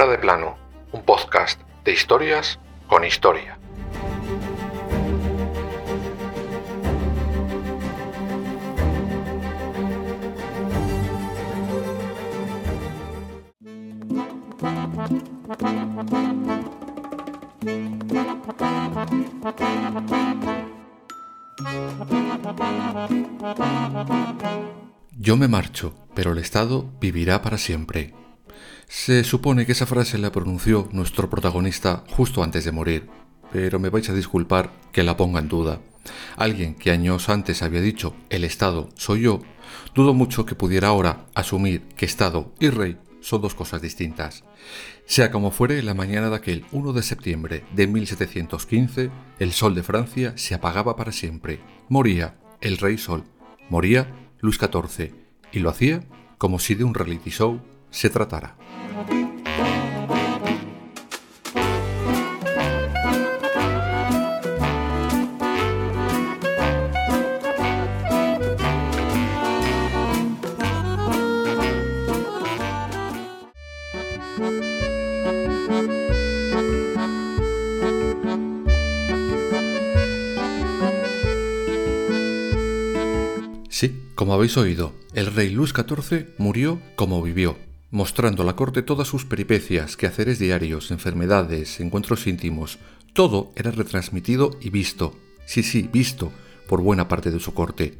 De plano, un podcast de historias con historia. Yo me marcho, pero el Estado vivirá para siempre. Se supone que esa frase la pronunció nuestro protagonista justo antes de morir, pero me vais a disculpar que la ponga en duda. Alguien que años antes había dicho el Estado soy yo, dudo mucho que pudiera ahora asumir que Estado y Rey son dos cosas distintas. Sea como fuere, la mañana de aquel 1 de septiembre de 1715, el sol de Francia se apagaba para siempre. Moría el rey sol. Moría Luis XIV. Y lo hacía como si de un reality show se tratara. Sí, como habéis oído, el rey Luis XIV murió como vivió, mostrando a la corte todas sus peripecias, quehaceres diarios, enfermedades, encuentros íntimos. Todo era retransmitido y visto. Sí, sí, visto por buena parte de su corte.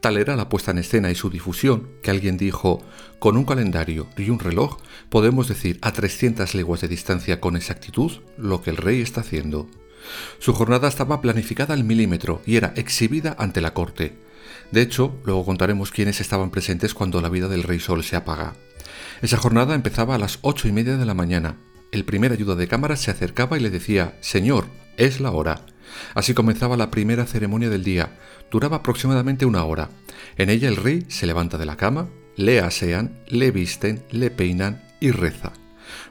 Tal era la puesta en escena y su difusión que alguien dijo, con un calendario y un reloj podemos decir a 300 leguas de distancia con exactitud lo que el rey está haciendo. Su jornada estaba planificada al milímetro y era exhibida ante la corte. De hecho, luego contaremos quiénes estaban presentes cuando la vida del rey Sol se apaga. Esa jornada empezaba a las ocho y media de la mañana. El primer ayuda de cámara se acercaba y le decía, Señor, es la hora. Así comenzaba la primera ceremonia del día. Duraba aproximadamente una hora. En ella el rey se levanta de la cama, le asean, le visten, le peinan y reza.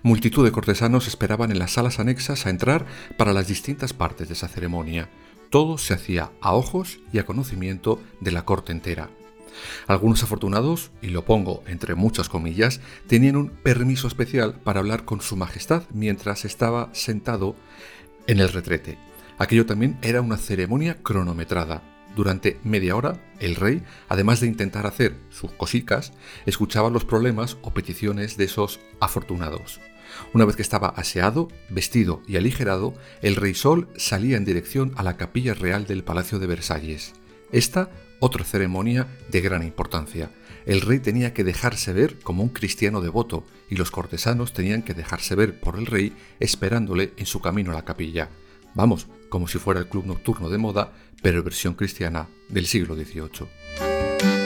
Multitud de cortesanos esperaban en las salas anexas a entrar para las distintas partes de esa ceremonia. Todo se hacía a ojos y a conocimiento de la corte entera. Algunos afortunados, y lo pongo entre muchas comillas, tenían un permiso especial para hablar con su majestad mientras estaba sentado en el retrete. Aquello también era una ceremonia cronometrada. Durante media hora, el rey, además de intentar hacer sus cosicas, escuchaba los problemas o peticiones de esos afortunados. Una vez que estaba aseado, vestido y aligerado, el rey Sol salía en dirección a la capilla real del Palacio de Versalles. Esta, otra ceremonia de gran importancia. El rey tenía que dejarse ver como un cristiano devoto y los cortesanos tenían que dejarse ver por el rey esperándole en su camino a la capilla. Vamos, como si fuera el club nocturno de moda, pero versión cristiana del siglo XVIII.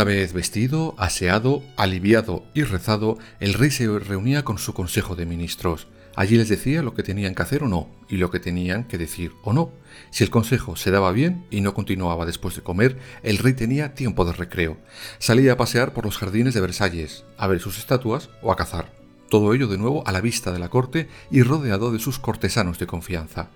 Una vez vestido, aseado, aliviado y rezado, el rey se reunía con su consejo de ministros. Allí les decía lo que tenían que hacer o no, y lo que tenían que decir o no. Si el consejo se daba bien y no continuaba después de comer, el rey tenía tiempo de recreo. Salía a pasear por los jardines de Versalles, a ver sus estatuas o a cazar. Todo ello de nuevo a la vista de la corte y rodeado de sus cortesanos de confianza.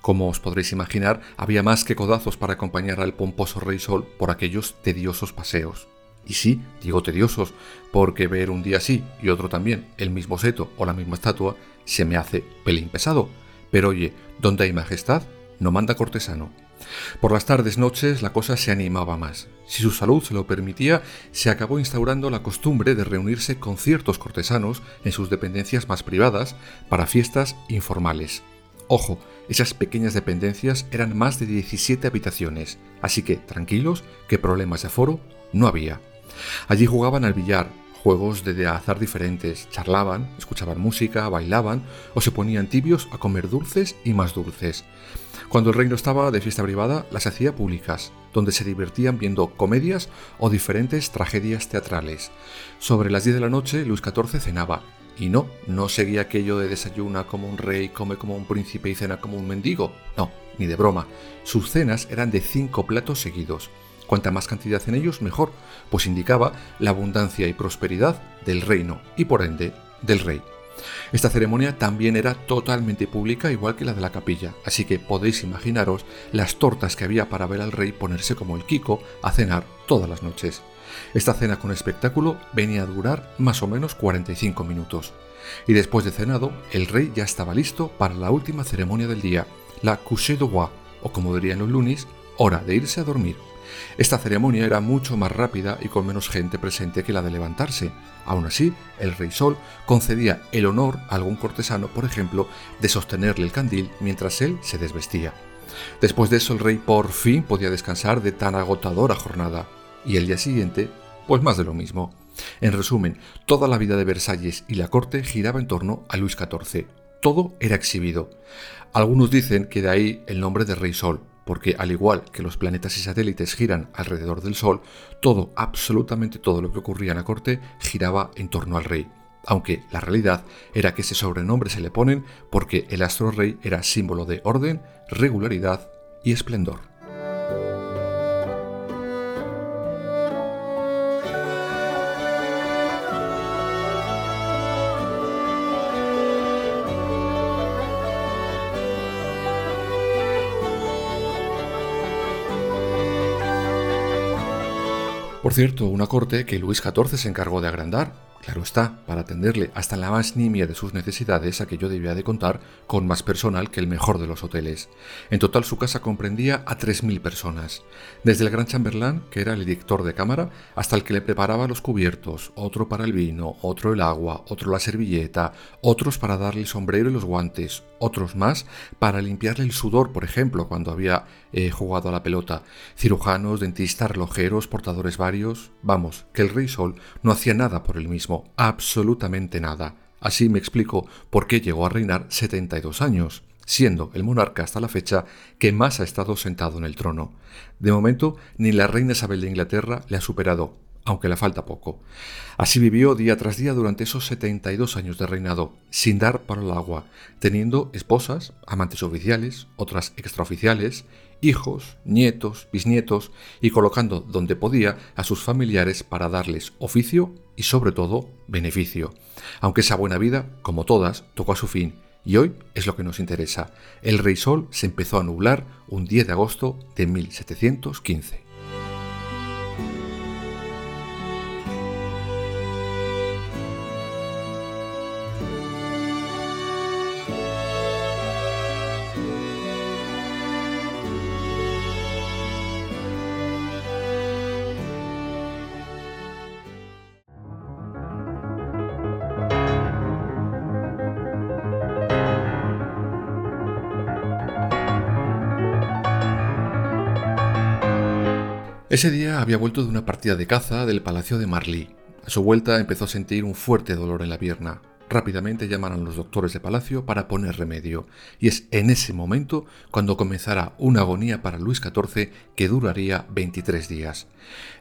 Como os podréis imaginar, había más que codazos para acompañar al pomposo rey Sol por aquellos tediosos paseos. Y sí, digo tediosos, porque ver un día sí y otro también el mismo seto o la misma estatua se me hace pelín pesado. Pero oye, donde hay majestad, no manda cortesano. Por las tardes noches la cosa se animaba más. Si su salud se lo permitía, se acabó instaurando la costumbre de reunirse con ciertos cortesanos en sus dependencias más privadas para fiestas informales. Ojo, esas pequeñas dependencias eran más de 17 habitaciones, así que tranquilos, que problemas de aforo no había. Allí jugaban al billar, juegos de azar diferentes, charlaban, escuchaban música, bailaban o se ponían tibios a comer dulces y más dulces. Cuando el reino estaba de fiesta privada, las hacía públicas, donde se divertían viendo comedias o diferentes tragedias teatrales. Sobre las 10 de la noche, Luis XIV cenaba, Y no, no seguía aquello de desayuna como un rey, come como un príncipe y cena como un mendigo. No, ni de broma. Sus cenas eran de cinco platos seguidos. Cuanta más cantidad en ellos, mejor, pues indicaba la abundancia y prosperidad del reino y por ende del rey. Esta ceremonia también era totalmente pública, igual que la de la capilla, así que podéis imaginaros las tortas que había para ver al rey ponerse como el Kiko a cenar todas las noches. Esta cena con espectáculo venía a durar más o menos 45 minutos. Y después de cenado, el rey ya estaba listo para la última ceremonia del día, la coucher de roi, o como dirían los lunis, hora de irse a dormir. Esta ceremonia era mucho más rápida y con menos gente presente que la de levantarse. Aún así, el rey Sol concedía el honor a algún cortesano, por ejemplo, de sostenerle el candil mientras él se desvestía. Después de eso, el rey por fin podía descansar de tan agotadora jornada. Y el día siguiente, pues más de lo mismo. En resumen, toda la vida de Versalles y la corte giraba en torno a Luis XIV. Todo era exhibido. Algunos dicen que de ahí el nombre de Rey Sol, porque al igual que los planetas y satélites giran alrededor del Sol, todo, absolutamente todo lo que ocurría en la corte giraba en torno al rey. Aunque la realidad era que ese sobrenombre se le ponen porque el astro rey era símbolo de orden, regularidad y esplendor. Por cierto, una corte que Luis XIV se encargó de agrandar, Claro está, para atenderle hasta la más nimia de sus necesidades, aquello debía de contar con más personal que el mejor de los hoteles. En total su casa comprendía a 3.000 personas, desde el gran chambelán, que era el director de cámara, hasta el que le preparaba los cubiertos, otro para el vino, otro el agua, otro la servilleta, otros para darle sombrero y los guantes, otros más para limpiarle el sudor, por ejemplo, cuando había eh, jugado a la pelota, cirujanos, dentistas, relojeros, portadores varios. Vamos, que el Rey Sol no hacía nada por él mismo, absolutamente nada. Así me explico por qué llegó a reinar 72 años, siendo el monarca hasta la fecha que más ha estado sentado en el trono. De momento, ni la reina Isabel de Inglaterra le ha superado, aunque le falta poco. Así vivió día tras día durante esos 72 años de reinado, sin dar para el agua, teniendo esposas, amantes oficiales, otras extraoficiales, hijos, nietos, bisnietos, y colocando donde podía a sus familiares para darles oficio y sobre todo beneficio. Aunque esa buena vida, como todas, tocó a su fin, y hoy es lo que nos interesa. El rey sol se empezó a nublar un 10 de agosto de 1715. Ese día había vuelto de una partida de caza del palacio de Marly. A su vuelta empezó a sentir un fuerte dolor en la pierna. Rápidamente llamaron los doctores de palacio para poner remedio, y es en ese momento cuando comenzará una agonía para Luis XIV que duraría 23 días.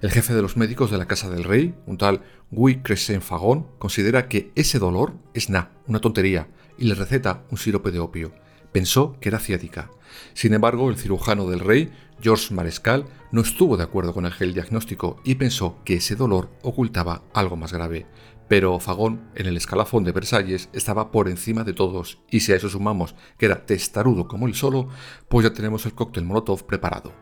El jefe de los médicos de la Casa del Rey, un tal Guy Crescent Fagon, considera que ese dolor es na, una tontería, y le receta un sirope de opio. Pensó que era ciática. Sin embargo, el cirujano del rey, George Marescal, no estuvo de acuerdo con el diagnóstico y pensó que ese dolor ocultaba algo más grave. Pero Fagón, en el escalafón de Versalles, estaba por encima de todos, y si a eso sumamos que era testarudo como él solo, pues ya tenemos el cóctel Molotov preparado.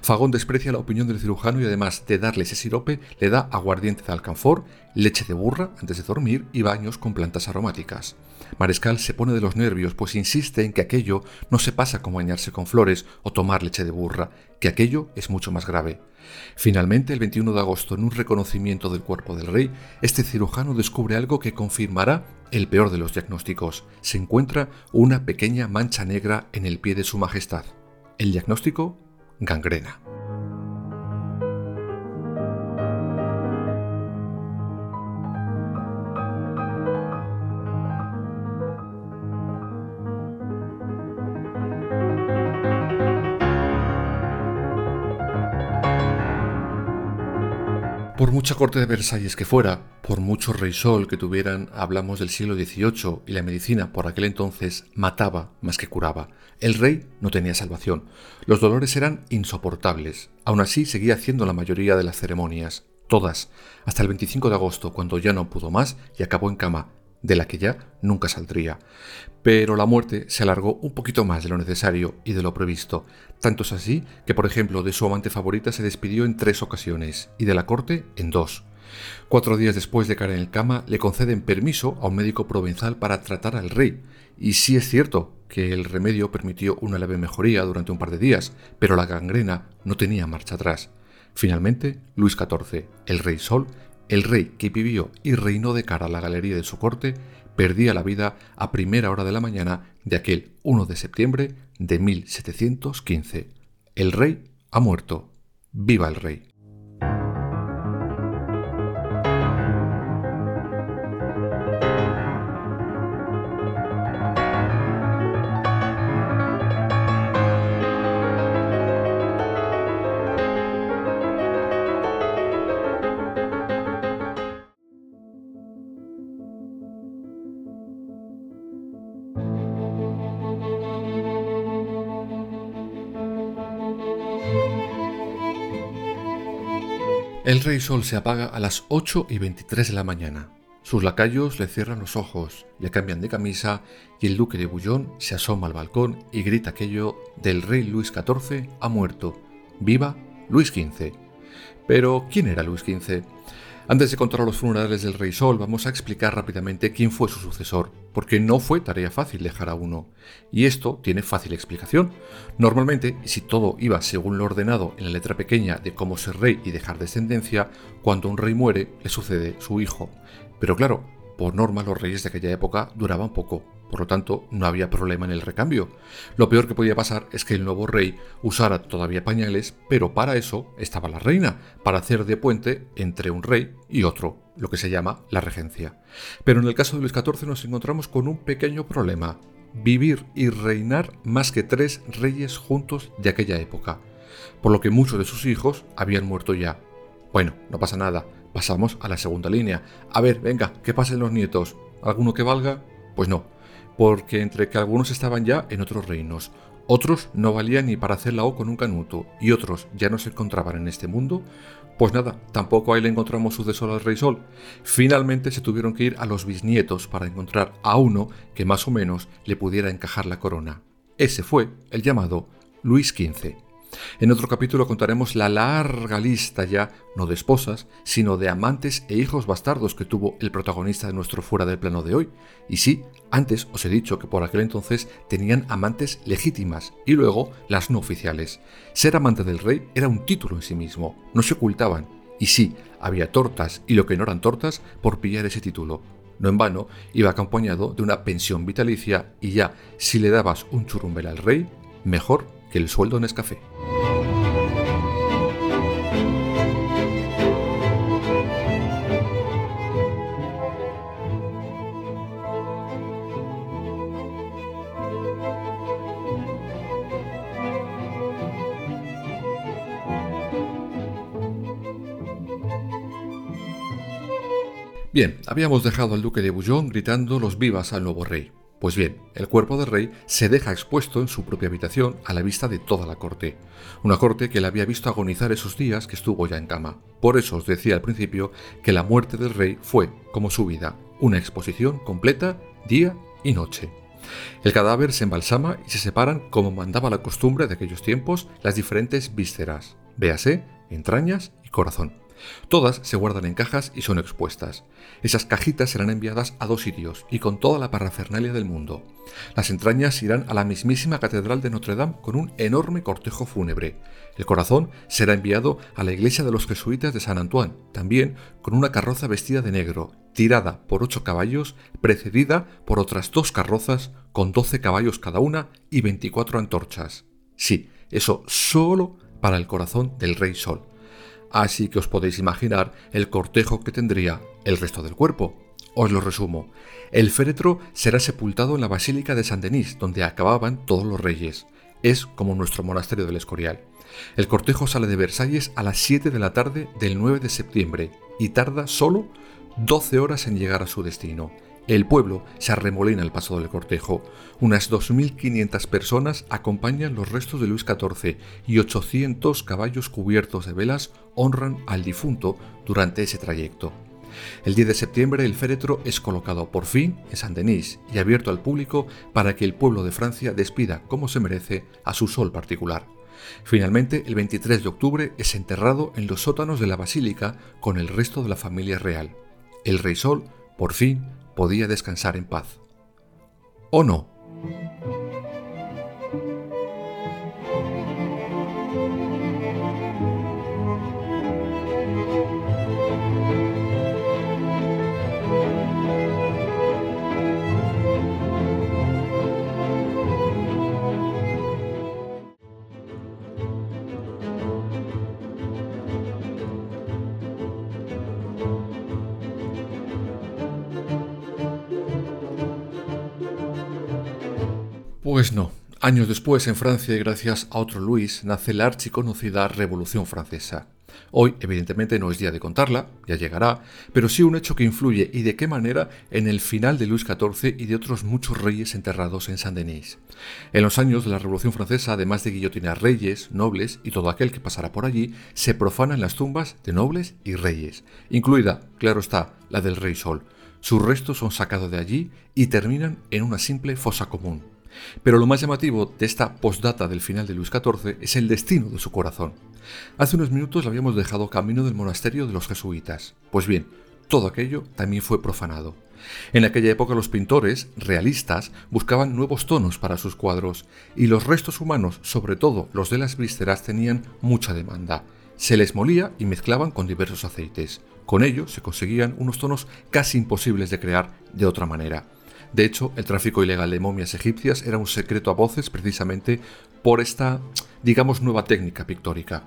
Fagón desprecia la opinión del cirujano y además de darle ese sirope, le da aguardiente de alcanfor, leche de burra antes de dormir y baños con plantas aromáticas. Mariscal se pone de los nervios, pues insiste en que aquello no se pasa como bañarse con flores o tomar leche de burra, que aquello es mucho más grave. Finalmente, el 21 de agosto, en un reconocimiento del cuerpo del rey, este cirujano descubre algo que confirmará el peor de los diagnósticos. Se encuentra una pequeña mancha negra en el pie de su majestad. El diagnóstico gangrena. Por mucha corte de Versalles que fuera, por mucho rey sol que tuvieran, hablamos del siglo XVIII y la medicina por aquel entonces mataba más que curaba. El rey no tenía salvación. Los dolores eran insoportables. Aún así seguía haciendo la mayoría de las ceremonias, todas, hasta el 25 de agosto, cuando ya no pudo más y acabó en cama, de la que ya nunca saldría. Pero la muerte se alargó un poquito más de lo necesario y de lo previsto. Tanto es así que, por ejemplo, de su amante favorita se despidió en tres ocasiones y de la corte en dos. Cuatro días después de caer en el cama, le conceden permiso a un médico provenzal para tratar al rey. Y sí es cierto que el remedio permitió una leve mejoría durante un par de días, pero la gangrena no tenía marcha atrás. Finalmente, Luis XIV, el rey Sol, el rey que vivió y reinó de cara a la galería de su corte, perdía la vida a primera hora de la mañana de aquel 1 de septiembre de 1715. El rey ha muerto. ¡Viva el rey! El rey sol se apaga a las 8 y 23 de la mañana. Sus lacayos le cierran los ojos, le cambian de camisa y el duque de Bullón se asoma al balcón y grita aquello del rey Luis XIV ha muerto. ¡Viva Luis XV! Pero, ¿quién era Luis XV? Antes de contar los funerales del Rey Sol, vamos a explicar rápidamente quién fue su sucesor, porque no fue tarea fácil dejar a uno. Y esto tiene fácil explicación. Normalmente, si todo iba según lo ordenado en la letra pequeña de cómo ser rey y dejar descendencia, cuando un rey muere, le sucede su hijo. Pero claro, por norma los reyes de aquella época duraban poco, por lo tanto no había problema en el recambio. Lo peor que podía pasar es que el nuevo rey usara todavía pañales, pero para eso estaba la reina, para hacer de puente entre un rey y otro, lo que se llama la regencia. Pero en el caso de Luis XIV nos encontramos con un pequeño problema, vivir y reinar más que tres reyes juntos de aquella época, por lo que muchos de sus hijos habían muerto ya. Bueno, no pasa nada, pasamos a la segunda línea. A ver, venga, ¿qué pasen los nietos? ¿Alguno que valga? Pues no, porque entre que algunos estaban ya en otros reinos, otros no valían ni para hacer la O con un canuto, y otros ya no se encontraban en este mundo, pues nada, tampoco ahí le encontramos sucesor al Rey Sol. Finalmente se tuvieron que ir a los bisnietos para encontrar a uno que más o menos le pudiera encajar la corona. Ese fue el llamado Luis XV. En otro capítulo contaremos la larga lista ya, no de esposas, sino de amantes e hijos bastardos que tuvo el protagonista de nuestro fuera del plano de hoy. Y sí, antes os he dicho que por aquel entonces tenían amantes legítimas y luego las no oficiales. Ser amante del rey era un título en sí mismo, no se ocultaban. Y sí, había tortas y lo que no eran tortas por pillar ese título. No en vano, iba acompañado de una pensión vitalicia y ya, si le dabas un churumbel al rey, mejor que el sueldo en Escafé. Bien, habíamos dejado al duque de Bouillon gritando los vivas al nuevo rey. Pues bien, el cuerpo del rey se deja expuesto en su propia habitación a la vista de toda la corte, una corte que le había visto agonizar esos días que estuvo ya en cama. Por eso os decía al principio que la muerte del rey fue, como su vida, una exposición completa día y noche. El cadáver se embalsama y se separan, como mandaba la costumbre de aquellos tiempos, las diferentes vísceras, véase, entrañas y corazón. Todas se guardan en cajas y son expuestas. Esas cajitas serán enviadas a dos sitios y con toda la parafernalia del mundo. Las entrañas irán a la mismísima Catedral de Notre Dame con un enorme cortejo fúnebre. El corazón será enviado a la iglesia de los jesuitas de San Antoine, también con una carroza vestida de negro, tirada por ocho caballos, precedida por otras dos carrozas con doce caballos cada una y veinticuatro antorchas. Sí, eso solo para el corazón del Rey Sol así que os podéis imaginar el cortejo que tendría el resto del cuerpo. Os lo resumo. El féretro será sepultado en la Basílica de San Denis, donde acababan todos los reyes. Es como nuestro monasterio del Escorial. El cortejo sale de Versalles a las 7 de la tarde del 9 de septiembre y tarda solo 12 horas en llegar a su destino. El pueblo se arremolina al paso del cortejo. Unas 2.500 personas acompañan los restos de Luis XIV y 800 caballos cubiertos de velas honran al difunto durante ese trayecto. El 10 de septiembre el féretro es colocado por fin en Saint-Denis y abierto al público para que el pueblo de Francia despida como se merece a su sol particular. Finalmente, el 23 de octubre es enterrado en los sótanos de la basílica con el resto de la familia real. El rey Sol, por fin, podía descansar en paz. ¿O no? Pues no. Años después, en Francia, y gracias a otro Luis, nace la archiconocida Revolución Francesa. Hoy, evidentemente, no es día de contarla, ya llegará, pero sí un hecho que influye y de qué manera en el final de Luis XIV y de otros muchos reyes enterrados en Saint-Denis. En los años de la Revolución Francesa, además de guillotinar reyes, nobles y todo aquel que pasara por allí, se profanan las tumbas de nobles y reyes, incluida, claro está, la del rey Sol. Sus restos son sacados de allí y terminan en una simple fosa común. Pero lo más llamativo de esta postdata del final de Luis XIV es el destino de su corazón. Hace unos minutos lo habíamos dejado camino del monasterio de los jesuitas. Pues bien, todo aquello también fue profanado. En aquella época los pintores, realistas, buscaban nuevos tonos para sus cuadros, y los restos humanos, sobre todo los de las vísceras, tenían mucha demanda. Se les molía y mezclaban con diversos aceites. Con ello se conseguían unos tonos casi imposibles de crear de otra manera. De hecho, el tráfico ilegal de momias egipcias era un secreto a voces precisamente por esta, digamos, nueva técnica pictórica.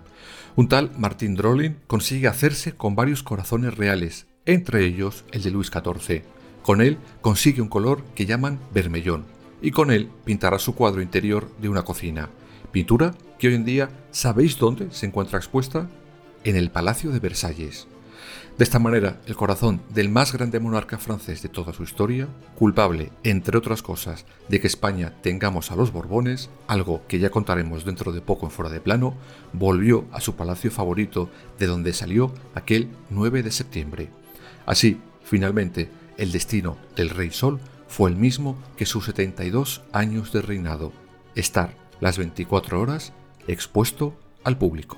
Un tal Martin Drolin consigue hacerse con varios corazones reales, entre ellos el de Luis XIV. Con él consigue un color que llaman vermellón, y con él pintará su cuadro interior de una cocina, pintura que hoy en día ¿sabéis dónde se encuentra expuesta? En el Palacio de Versalles. De esta manera, el corazón del más grande monarca francés de toda su historia, culpable, entre otras cosas, de que España tengamos a los Borbones, algo que ya contaremos dentro de poco en fuera de plano, volvió a su palacio favorito de donde salió aquel 9 de septiembre. Así, finalmente, el destino del Rey Sol fue el mismo que sus 72 años de reinado, estar las 24 horas expuesto al público.